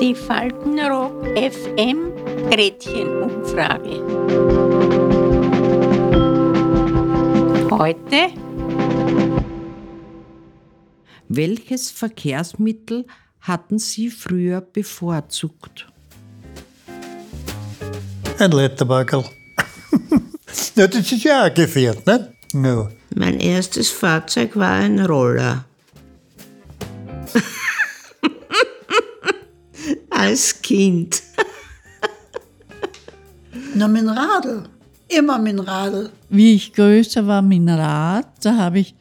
Die Faltenrock FM Gretchenumfrage. Heute Welches Verkehrsmittel hatten Sie früher bevorzugt? Ein Letterbagel. ja, das ist ja auch Gefährt, ne? Ja. Mein erstes Fahrzeug war ein Roller. Als Kind. Na, dem Radl. Immer dem Radl. Wie ich größer war mit dem Rad, da habe ich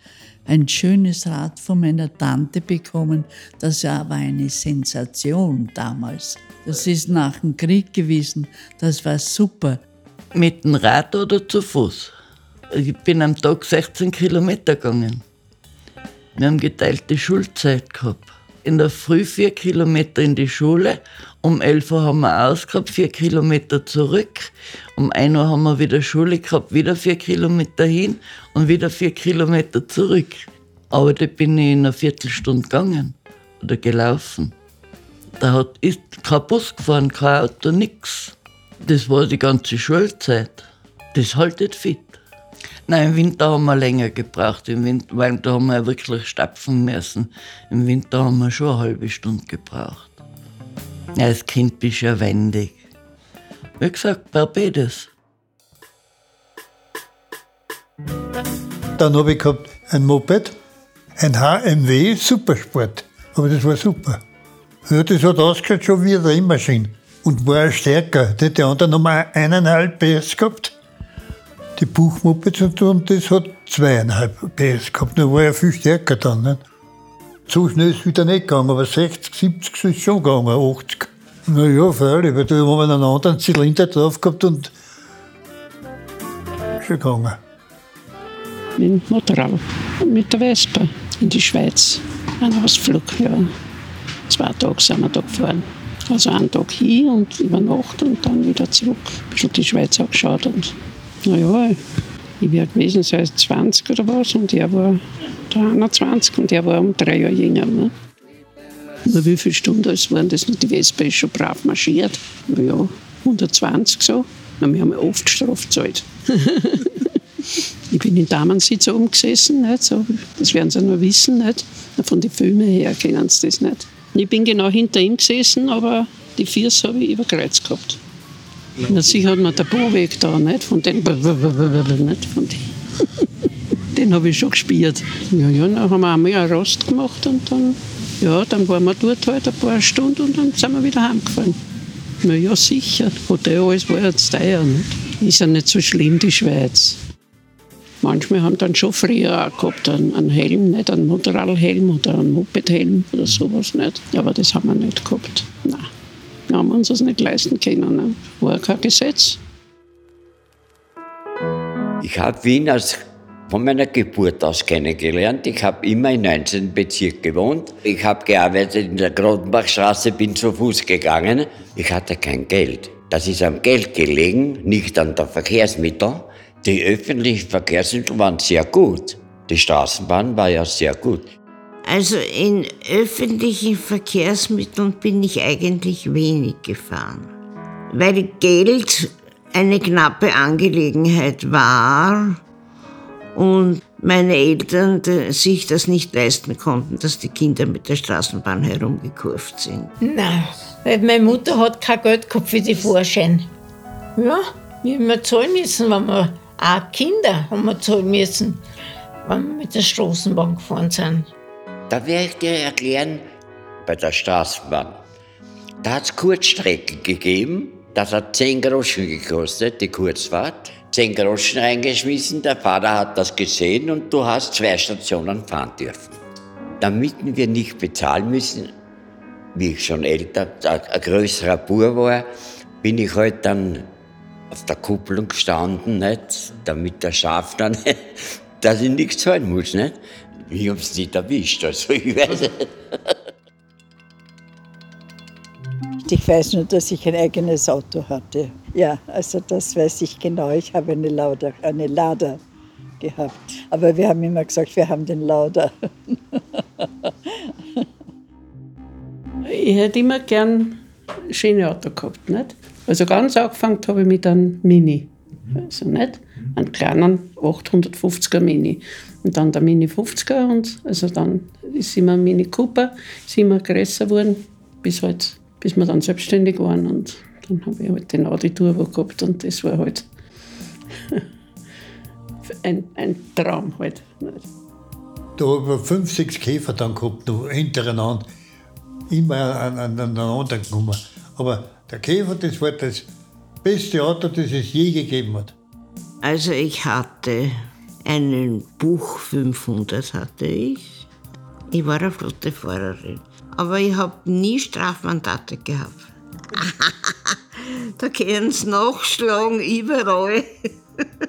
ein schönes Rad von meiner Tante bekommen. Das war eine Sensation damals. Das ist nach dem Krieg gewesen. Das war super. Mit dem Rad oder zu Fuß? Ich bin am Tag 16 Kilometer gegangen. Wir haben geteilte Schulzeit gehabt. In der Früh vier Kilometer in die Schule, um 11 Uhr haben wir ausgehabt, vier Kilometer zurück. Um 1 Uhr haben wir wieder Schule gehabt, wieder vier Kilometer hin und wieder vier Kilometer zurück. Aber da bin ich in einer Viertelstunde gegangen oder gelaufen. Da hat, ist kein Bus gefahren, kein Auto, nix. Das war die ganze Schulzeit. Das haltet fit. Nein, im Winter haben wir länger gebraucht, im Winter, weil da haben wir wirklich stapfen müssen. Im Winter haben wir schon eine halbe Stunde gebraucht. Als Kind bist du ja wendig. Wie gesagt, Barbados. Dann habe ich gehabt ein Moped, ein HMW Supersport. Aber das war super. Ja, das hat ausgeschaut schon wie eine Rennmaschine. Und war stärker. Die, die anderen haben auch eineinhalb PS gehabt. Die Buchmoped und das hat zweieinhalb PS gehabt. Da war ja viel stärker dann. Nicht? So schnell ist es wieder nicht gegangen, aber 60, 70 ist schon gegangen, 80. Na ja, freilich, weil da haben wir einen anderen Zylinder drauf gehabt und schon gegangen. Mit dem Motorrad, mit der Vespa in die Schweiz. Ein Ausflug, ja. Zwei Tage sind wir da gefahren. Also einen Tag hin und über Nacht und dann wieder zurück. Ein bisschen die Schweiz angeschaut und naja, ich wäre gewesen, sei es 20 oder was und er war 21 und er war um drei Jahre jünger. Ne? Nur wie viele Stunden es waren das nicht? Die Vespa ist schon brav marschiert. Naja, 120 so. Na, wir haben ja oft Strafe ich bin in Damensitz oben gesessen, nicht? So, das werden Sie nur wissen. Nicht? Von den Filmen her kennen Sie das nicht. Ich bin genau hinter ihm gesessen, aber die Füße habe ich überkreuzt gehabt. Na, sicher hat man der Bohrweg da, nicht? Von den, nicht? Von den. den habe ich schon gespielt. Ja, ja, dann haben wir einmal einen Rost gemacht und dann, ja, dann waren wir dort halt ein paar Stunden und dann sind wir wieder heimgefahren. Na ja, sicher. Hotel, alles war jetzt teuer, nicht? Ist ja nicht so schlimm, die Schweiz. Manchmal haben dann schon früher auch gehabt einen, einen Helm, nicht einen Motorradhelm oder einen Mopedhelm oder sowas nicht. Aber das haben wir nicht gehabt. Nein. Wir haben uns das nicht leisten können. Ne? War kein Gesetz. Ich habe Wien als von meiner Geburt aus kennengelernt. Ich habe immer im 19. Bezirk gewohnt. Ich habe gearbeitet in der Grotenbachstraße, bin zu Fuß gegangen. Ich hatte kein Geld. Das ist am Geld gelegen, nicht an der Verkehrsmittel. Die öffentlichen Verkehrsmittel waren sehr gut. Die Straßenbahn war ja sehr gut. Also in öffentlichen Verkehrsmitteln bin ich eigentlich wenig gefahren, weil Geld eine knappe Angelegenheit war und meine Eltern sich das nicht leisten konnten, dass die Kinder mit der Straßenbahn herumgekurvt sind. Nein, weil meine Mutter hat kein Geld gehabt für die Vorschein. Ja, wir haben wir zahlen müssen, wenn wir auch Kinder haben wir zahlen müssen, wenn wir mit der Straßenbahn gefahren sind. Da werde ich dir erklären, bei der Straßenbahn. Da hat es Kurzstrecken gegeben, das hat 10 Groschen gekostet, die Kurzfahrt. 10 Groschen reingeschmissen, der Vater hat das gesehen und du hast zwei Stationen fahren dürfen. Damit wir nicht bezahlen müssen, wie ich schon älter, ein größerer Bur war, bin ich halt dann auf der Kupplung gestanden, nicht? damit der Schaffner, dass ich nichts zahlen muss. Nicht? Ich hab's nicht erwischt, also ich weiß nicht. Ich weiß nur, dass ich ein eigenes Auto hatte. Ja, also das weiß ich genau. Ich habe eine Lauda, eine Lada gehabt. Aber wir haben immer gesagt, wir haben den Lauda. ich hätte immer gern schöne Auto gehabt. Nicht? Also ganz angefangen habe ich mit einem Mini. Also nicht? Einen kleinen 850er Mini. Und dann der Mini 50er und also dann ist immer ein Mini Cooper, ist immer größer geworden, bis, halt, bis wir dann selbstständig waren. Und dann habe ich halt den Audi Turbo gehabt und das war halt ein, ein Traum halt. Da habe ich fünf, sechs Käfer dann gehabt, hintereinander. Immer aneinander gekommen. Aber der Käfer, das war das beste Auto, das es je gegeben hat. Also ich hatte einen Buch 500 hatte ich. Ich war eine Flottefahrerin. Aber ich habe nie Strafmandate gehabt. da können sie nachschlagen, überall.